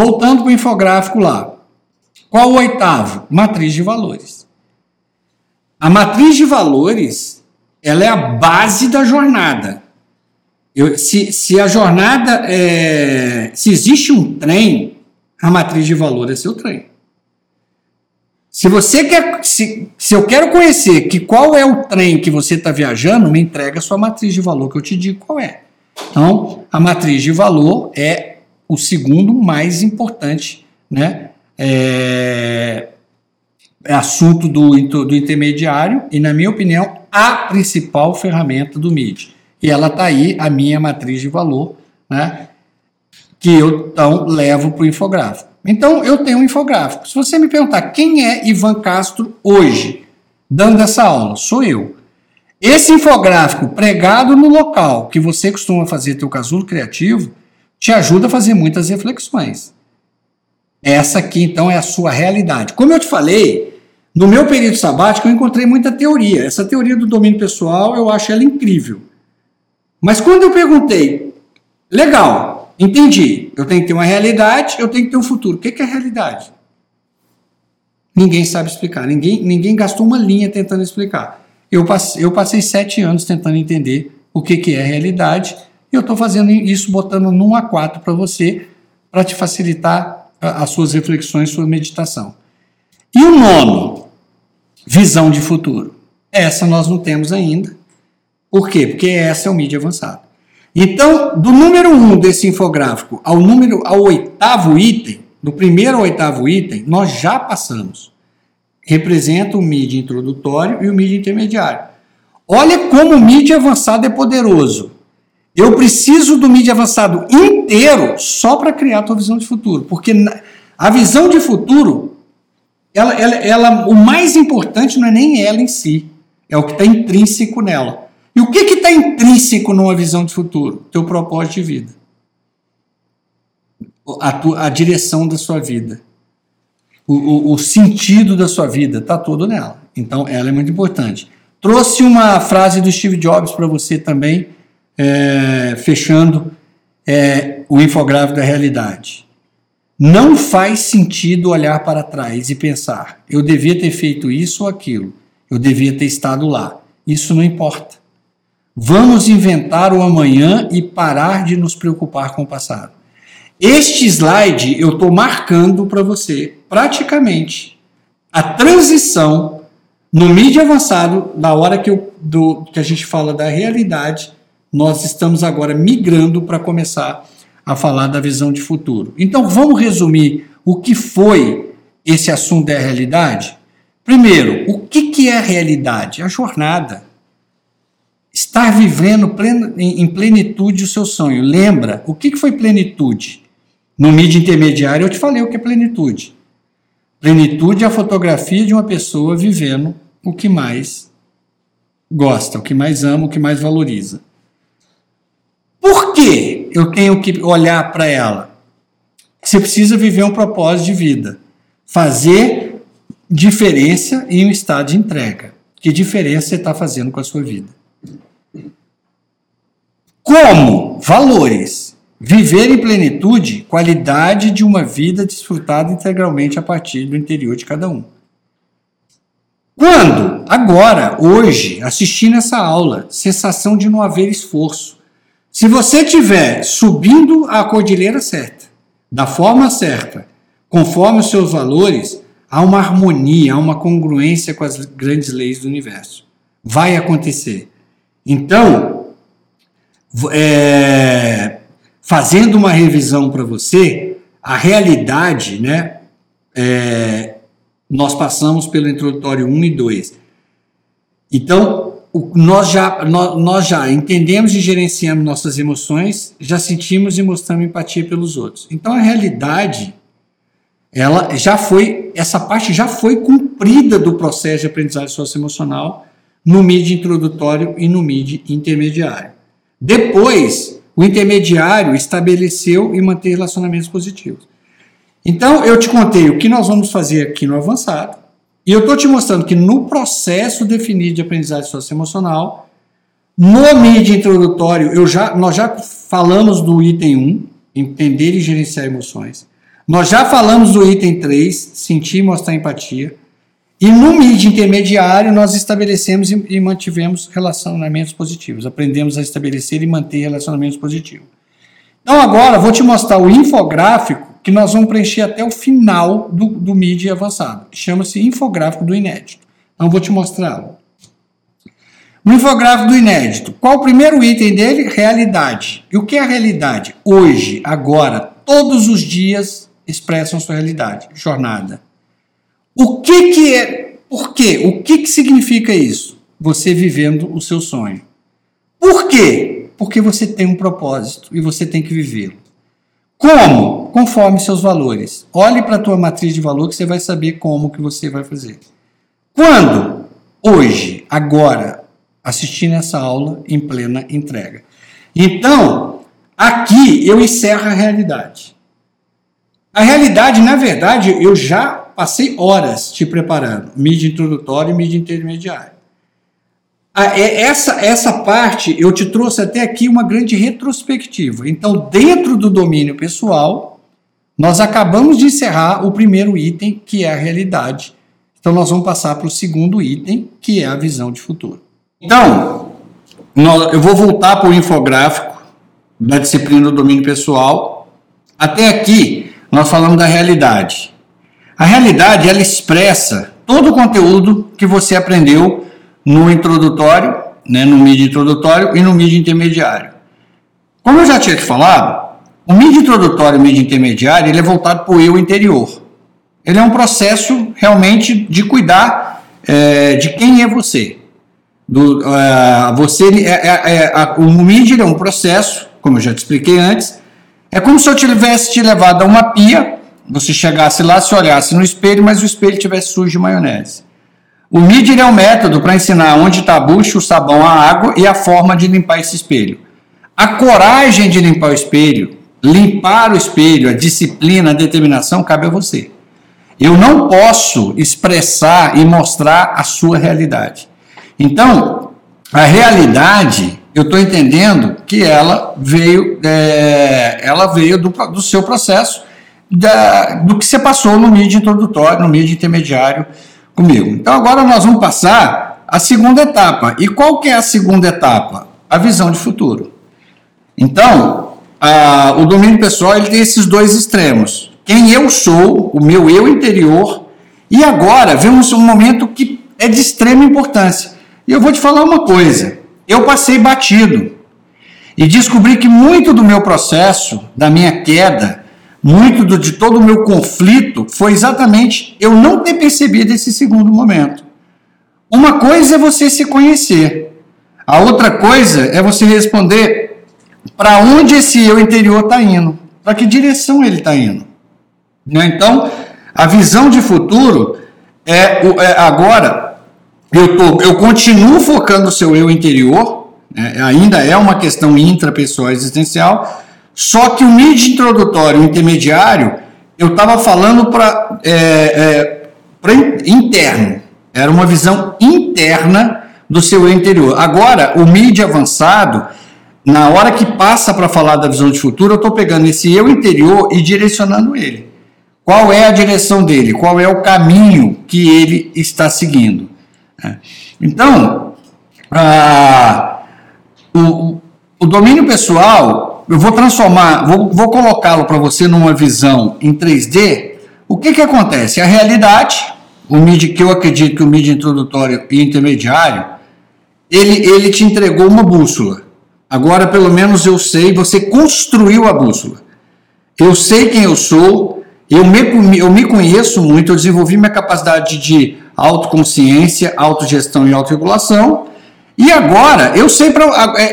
voltando para o infográfico lá. Qual o oitavo? Matriz de valores. A matriz de valores, ela é a base da jornada. Eu, se, se a jornada, é, se existe um trem, a matriz de valor é seu trem. Se você quer, se, se eu quero conhecer que qual é o trem que você está viajando, me entrega a sua matriz de valor que eu te digo qual é. Então, a matriz de valor é o segundo mais importante, né? É, é assunto do, do intermediário e, na minha opinião, a principal ferramenta do MID. E ela está aí, a minha matriz de valor, né? Que eu então levo para o infográfico. Então, eu tenho um infográfico. Se você me perguntar quem é Ivan Castro hoje, dando essa aula, sou eu. Esse infográfico pregado no local que você costuma fazer teu casulo criativo te ajuda a fazer muitas reflexões. Essa aqui, então, é a sua realidade. Como eu te falei, no meu período sabático eu encontrei muita teoria. Essa teoria do domínio pessoal, eu acho ela incrível. Mas quando eu perguntei, legal, Entendi. Eu tenho que ter uma realidade, eu tenho que ter um futuro. O que é realidade? Ninguém sabe explicar. Ninguém, ninguém gastou uma linha tentando explicar. Eu passei, eu passei sete anos tentando entender o que, que é realidade e eu estou fazendo isso botando num A4 para você, para te facilitar as suas reflexões, sua meditação. E o nono, visão de futuro. Essa nós não temos ainda. Por quê? Porque essa é o mídia avançado. Então, do número 1 um desse infográfico ao número ao oitavo item, do primeiro ao oitavo item, nós já passamos. Representa o MIDI introdutório e o MIDI intermediário. Olha como o MIDI avançado é poderoso. Eu preciso do MIDI avançado inteiro só para criar a tua visão de futuro, porque a visão de futuro, ela, ela, ela, o mais importante não é nem ela em si, é o que está intrínseco nela. E o que está intrínseco numa visão de futuro? Teu propósito de vida. A, tua, a direção da sua vida. O, o, o sentido da sua vida está todo nela. Então, ela é muito importante. Trouxe uma frase do Steve Jobs para você também, é, fechando é, o infográfico da realidade. Não faz sentido olhar para trás e pensar: eu devia ter feito isso ou aquilo, eu devia ter estado lá. Isso não importa. Vamos inventar o amanhã e parar de nos preocupar com o passado. Este slide eu estou marcando para você, praticamente, a transição no mídia avançado, na hora que, eu, do, que a gente fala da realidade, nós estamos agora migrando para começar a falar da visão de futuro. Então vamos resumir o que foi esse assunto da realidade? Primeiro, o que, que é a realidade? A jornada estar vivendo em plenitude o seu sonho. Lembra, o que foi plenitude? No mídia intermediário eu te falei o que é plenitude. Plenitude é a fotografia de uma pessoa vivendo o que mais gosta, o que mais ama, o que mais valoriza. Por que eu tenho que olhar para ela? Você precisa viver um propósito de vida. Fazer diferença em um estado de entrega. Que diferença você está fazendo com a sua vida? Como valores. Viver em plenitude, qualidade de uma vida desfrutada integralmente a partir do interior de cada um. Quando? Agora, hoje, assistindo essa aula, sensação de não haver esforço. Se você estiver subindo a cordilheira certa, da forma certa, conforme os seus valores, há uma harmonia, há uma congruência com as grandes leis do universo. Vai acontecer. Então, é, fazendo uma revisão para você, a realidade, né? É, nós passamos pelo introdutório 1 e 2. Então, o, nós, já, nós, nós já entendemos e gerenciamos nossas emoções, já sentimos e mostramos empatia pelos outros. Então, a realidade, ela já foi, essa parte já foi cumprida do processo de aprendizagem socioemocional no MID introdutório e no MID intermediário. Depois, o intermediário estabeleceu e mantém relacionamentos positivos. Então, eu te contei o que nós vamos fazer aqui no avançado, e eu estou te mostrando que no processo definido de aprendizagem socioemocional, no mídia introdutório, eu já, nós já falamos do item 1, entender e gerenciar emoções. Nós já falamos do item 3, sentir e mostrar empatia. E no MID intermediário, nós estabelecemos e mantivemos relacionamentos positivos. Aprendemos a estabelecer e manter relacionamentos positivos. Então, agora, vou te mostrar o infográfico que nós vamos preencher até o final do, do MID avançado. Chama-se infográfico do inédito. Então, vou te mostrá-lo. No infográfico do inédito, qual o primeiro item dele? Realidade. E o que é a realidade? Hoje, agora, todos os dias expressam sua realidade, jornada. O que, que é? Por quê? O que, que significa isso? Você vivendo o seu sonho. Por quê? Porque você tem um propósito e você tem que vivê-lo. Como? Conforme seus valores. Olhe para a tua matriz de valor que você vai saber como que você vai fazer. Quando? Hoje, agora, assistindo essa aula em plena entrega. Então, aqui eu encerro a realidade. A realidade, na verdade, eu já passei horas te preparando, mídia introdutória e mídia intermediária. É, essa, essa parte eu te trouxe até aqui uma grande retrospectiva. Então, dentro do domínio pessoal, nós acabamos de encerrar o primeiro item, que é a realidade. Então, nós vamos passar para o segundo item, que é a visão de futuro. Então, eu vou voltar para o infográfico da disciplina do domínio pessoal. Até aqui, nós falamos da realidade. A realidade ela expressa todo o conteúdo que você aprendeu no introdutório, né, no mídia introdutório e no mídia intermediário. Como eu já tinha te falado, o mídia introdutório e o mídia intermediário ele é voltado para o eu interior. Ele é um processo realmente de cuidar é, de quem é você. Do, uh, você é, é, é, o mídia é um processo, como eu já te expliquei antes, é como se eu tivesse te levado a uma pia você chegasse lá, se olhasse no espelho, mas o espelho tivesse sujo de maionese. O MIDI é um método para ensinar onde está a bucha, o sabão, a água e a forma de limpar esse espelho. A coragem de limpar o espelho, limpar o espelho, a disciplina, a determinação, cabe a você. Eu não posso expressar e mostrar a sua realidade. Então, a realidade, eu estou entendendo que ela veio, é, ela veio do, do seu processo da, do que você passou no mídia introdutório, no mídia intermediário comigo. Então agora nós vamos passar a segunda etapa. E qual que é a segunda etapa? A visão de futuro. Então, a, o domínio pessoal ele tem esses dois extremos. Quem eu sou, o meu eu interior, e agora vemos um momento que é de extrema importância. E eu vou te falar uma coisa. Eu passei batido e descobri que muito do meu processo, da minha queda, muito do, de todo o meu conflito foi exatamente eu não ter percebido esse segundo momento. Uma coisa é você se conhecer, a outra coisa é você responder para onde esse eu interior está indo, para que direção ele está indo. Né? Então, a visão de futuro é, é agora eu, tô, eu continuo focando o seu eu interior, né? ainda é uma questão intrapessoal existencial, só que o MID introdutório intermediário, eu estava falando para é, é, interno. Era uma visão interna do seu interior. Agora, o MID avançado, na hora que passa para falar da visão de futuro, eu estou pegando esse eu interior e direcionando ele. Qual é a direção dele? Qual é o caminho que ele está seguindo? É. Então, a, o, o domínio pessoal eu vou transformar, vou, vou colocá-lo para você numa visão em 3D. O que, que acontece? A realidade, o MIDI que eu acredito que o MIDI introdutório e intermediário, ele, ele te entregou uma bússola. Agora, pelo menos eu sei, você construiu a bússola. Eu sei quem eu sou, eu me, eu me conheço muito, eu desenvolvi minha capacidade de autoconsciência, autogestão e autorregulação. E agora eu sei para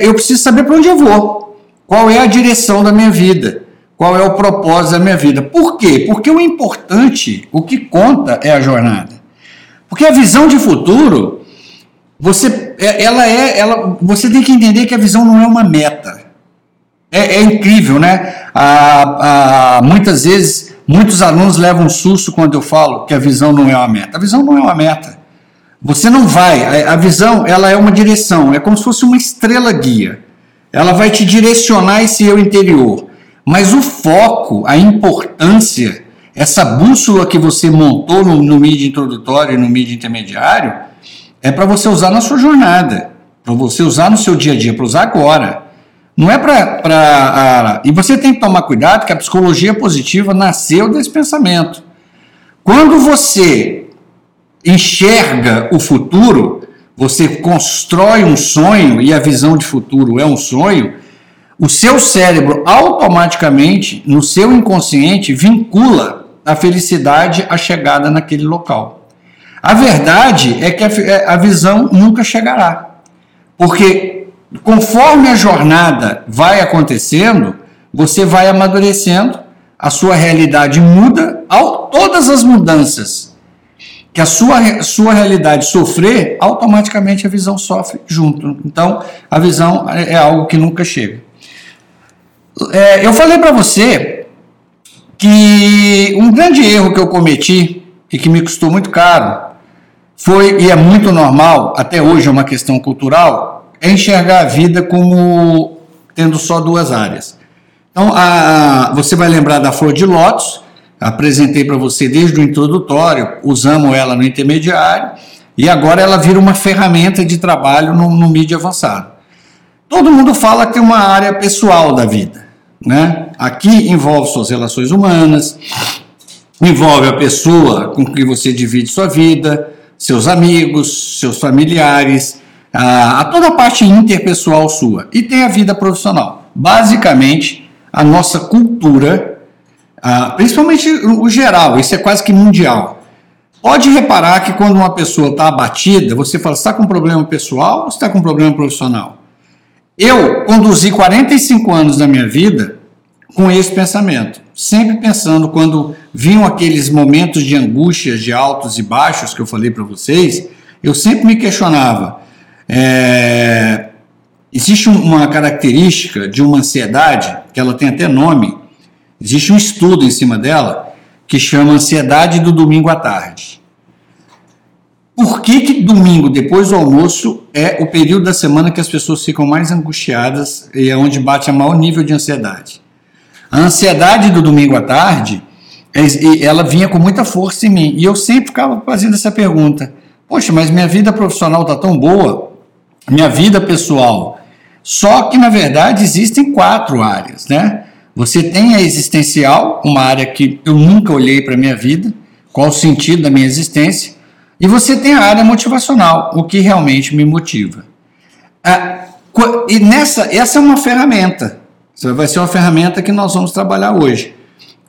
eu preciso saber para onde eu vou. Qual é a direção da minha vida? Qual é o propósito da minha vida? Por quê? Porque o importante, o que conta é a jornada. Porque a visão de futuro, você, é, ela é, ela, você tem que entender que a visão não é uma meta. É, é incrível, né? A, a, muitas vezes, muitos alunos levam um susto quando eu falo que a visão não é uma meta. A visão não é uma meta. Você não vai. A, a visão, ela é uma direção. É como se fosse uma estrela guia ela vai te direcionar esse eu interior. Mas o foco, a importância essa bússola que você montou no, no mídia introdutório e no mídia intermediário é para você usar na sua jornada, para você usar no seu dia a dia, para usar agora. Não é para. E você tem que tomar cuidado que a psicologia positiva nasceu desse pensamento. Quando você enxerga o futuro, você constrói um sonho e a visão de futuro é um sonho, o seu cérebro automaticamente, no seu inconsciente, vincula a felicidade à chegada naquele local. A verdade é que a, é, a visão nunca chegará, porque conforme a jornada vai acontecendo, você vai amadurecendo, a sua realidade muda, ao, todas as mudanças que a sua, sua realidade sofrer, automaticamente a visão sofre junto. Então, a visão é, é algo que nunca chega. É, eu falei para você que um grande erro que eu cometi e que me custou muito caro foi, e é muito normal, até hoje é uma questão cultural, é enxergar a vida como tendo só duas áreas. Então, a, você vai lembrar da flor de lótus, apresentei para você desde o introdutório, usamos ela no intermediário, e agora ela vira uma ferramenta de trabalho no, no mídia avançado. Todo mundo fala que é uma área pessoal da vida. Né? Aqui envolve suas relações humanas, envolve a pessoa com quem você divide sua vida, seus amigos, seus familiares, a, a toda a parte interpessoal sua. E tem a vida profissional. Basicamente, a nossa cultura, a, principalmente o geral, isso é quase que mundial. Pode reparar que quando uma pessoa está abatida, você fala, está com problema pessoal ou está com problema profissional? Eu conduzi 45 anos da minha vida com esse pensamento, sempre pensando quando vinham aqueles momentos de angústia, de altos e baixos que eu falei para vocês, eu sempre me questionava. É, existe uma característica de uma ansiedade que ela tem até nome. Existe um estudo em cima dela que chama ansiedade do domingo à tarde. Por que, que domingo, depois do almoço, é o período da semana que as pessoas ficam mais angustiadas e é onde bate a maior nível de ansiedade? A ansiedade do domingo à tarde, é, ela vinha com muita força em mim. E eu sempre ficava fazendo essa pergunta: Poxa, mas minha vida profissional está tão boa, minha vida pessoal. Só que, na verdade, existem quatro áreas, né? Você tem a existencial, uma área que eu nunca olhei para a minha vida, qual o sentido da minha existência. E você tem a área motivacional, o que realmente me motiva. Ah, e nessa, essa é uma ferramenta. Vai ser uma ferramenta que nós vamos trabalhar hoje.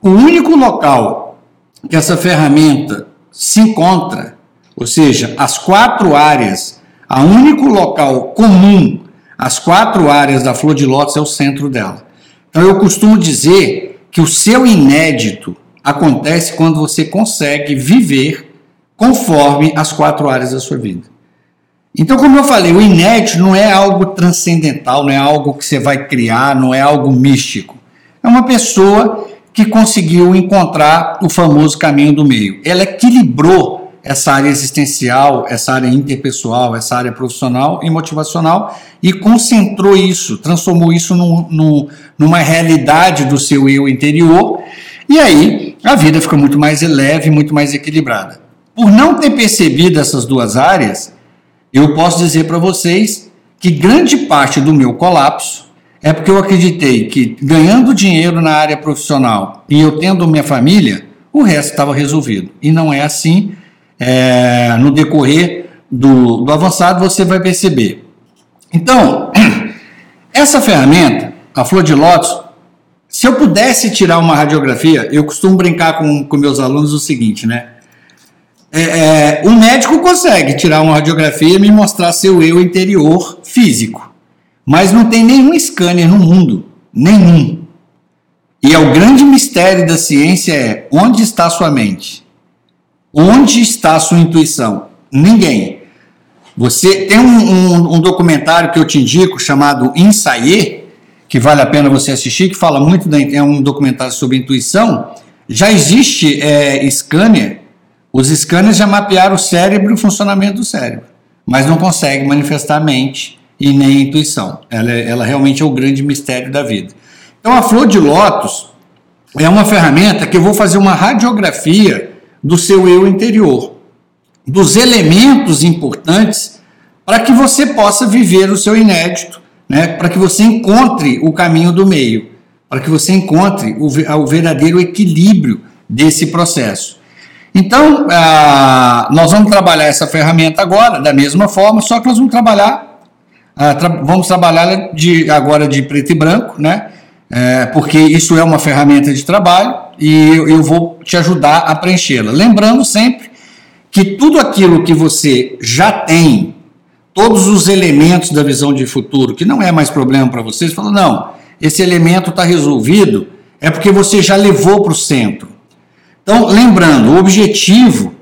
O único local que essa ferramenta se encontra, ou seja, as quatro áreas, a único local comum às quatro áreas da flor de lótus é o centro dela. Então eu costumo dizer que o seu inédito acontece quando você consegue viver conforme as quatro áreas da sua vida. Então, como eu falei, o inédito não é algo transcendental, não é algo que você vai criar, não é algo místico. É uma pessoa que conseguiu encontrar o famoso caminho do meio. Ela equilibrou essa área existencial, essa área interpessoal, essa área profissional e motivacional e concentrou isso, transformou isso num, num, numa realidade do seu eu interior. E aí a vida fica muito mais leve, muito mais equilibrada. Por não ter percebido essas duas áreas, eu posso dizer para vocês que grande parte do meu colapso é porque eu acreditei que ganhando dinheiro na área profissional e eu tendo minha família, o resto estava resolvido. E não é assim. É, no decorrer do, do avançado, você vai perceber. Então, essa ferramenta, a Flor de Lótus, se eu pudesse tirar uma radiografia, eu costumo brincar com, com meus alunos o seguinte, né? É, é, o médico consegue tirar uma radiografia e me mostrar seu eu interior físico, mas não tem nenhum scanner no mundo, nenhum. E é o grande mistério da ciência é onde está sua mente? Onde está sua intuição? Ninguém. Você tem um, um, um documentário que eu te indico chamado Insaie, que vale a pena você assistir, que fala muito da, é um documentário sobre intuição. Já existe é, scanner os scanners já mapearam o cérebro e o funcionamento do cérebro, mas não conseguem manifestar a mente e nem a intuição. Ela, é, ela realmente é o grande mistério da vida. Então, a flor de lótus, é uma ferramenta que eu vou fazer uma radiografia do seu eu interior, dos elementos importantes para que você possa viver o seu inédito, né? para que você encontre o caminho do meio, para que você encontre o, o verdadeiro equilíbrio desse processo. Então, ah, nós vamos trabalhar essa ferramenta agora da mesma forma, só que nós vamos trabalhar, ah, vamos trabalhar de, agora de preto e branco, né? É, porque isso é uma ferramenta de trabalho e eu, vou te ajudar a preenchê-la. Lembrando sempre que tudo aquilo que você já tem, todos os elementos da visão de futuro, que não é mais problema para vocês, falou, não, esse elemento está resolvido, é porque você já levou para o centro. Então, lembrando, o objetivo,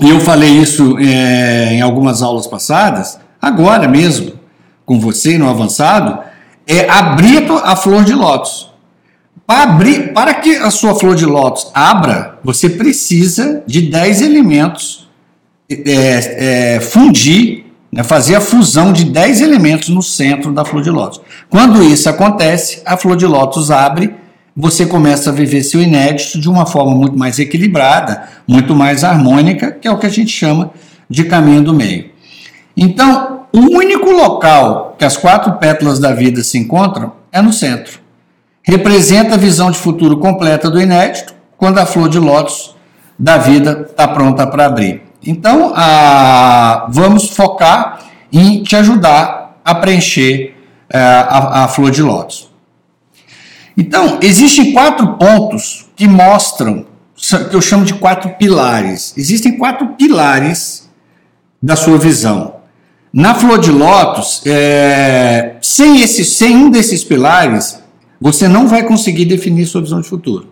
e eu falei isso é, em algumas aulas passadas, agora mesmo, com você no avançado, é abrir a flor de lótus. Para, abrir, para que a sua flor de lótus abra, você precisa de 10 elementos é, é, fundir, né, fazer a fusão de 10 elementos no centro da flor de lótus. Quando isso acontece, a flor de lótus abre, você começa a viver seu inédito de uma forma muito mais equilibrada, muito mais harmônica, que é o que a gente chama de caminho do meio. Então, o único local que as quatro pétalas da vida se encontram é no centro. Representa a visão de futuro completa do inédito, quando a flor de lótus da vida está pronta para abrir. Então, a, vamos focar em te ajudar a preencher a, é, a, a flor de lótus. Então, existem quatro pontos que mostram, que eu chamo de quatro pilares. Existem quatro pilares da sua visão. Na flor de lótus, é, sem, esse, sem um desses pilares, você não vai conseguir definir sua visão de futuro.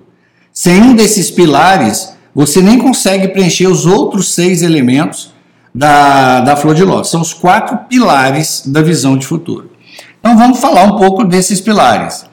Sem um desses pilares, você nem consegue preencher os outros seis elementos da, da flor de lótus. São os quatro pilares da visão de futuro. Então vamos falar um pouco desses pilares.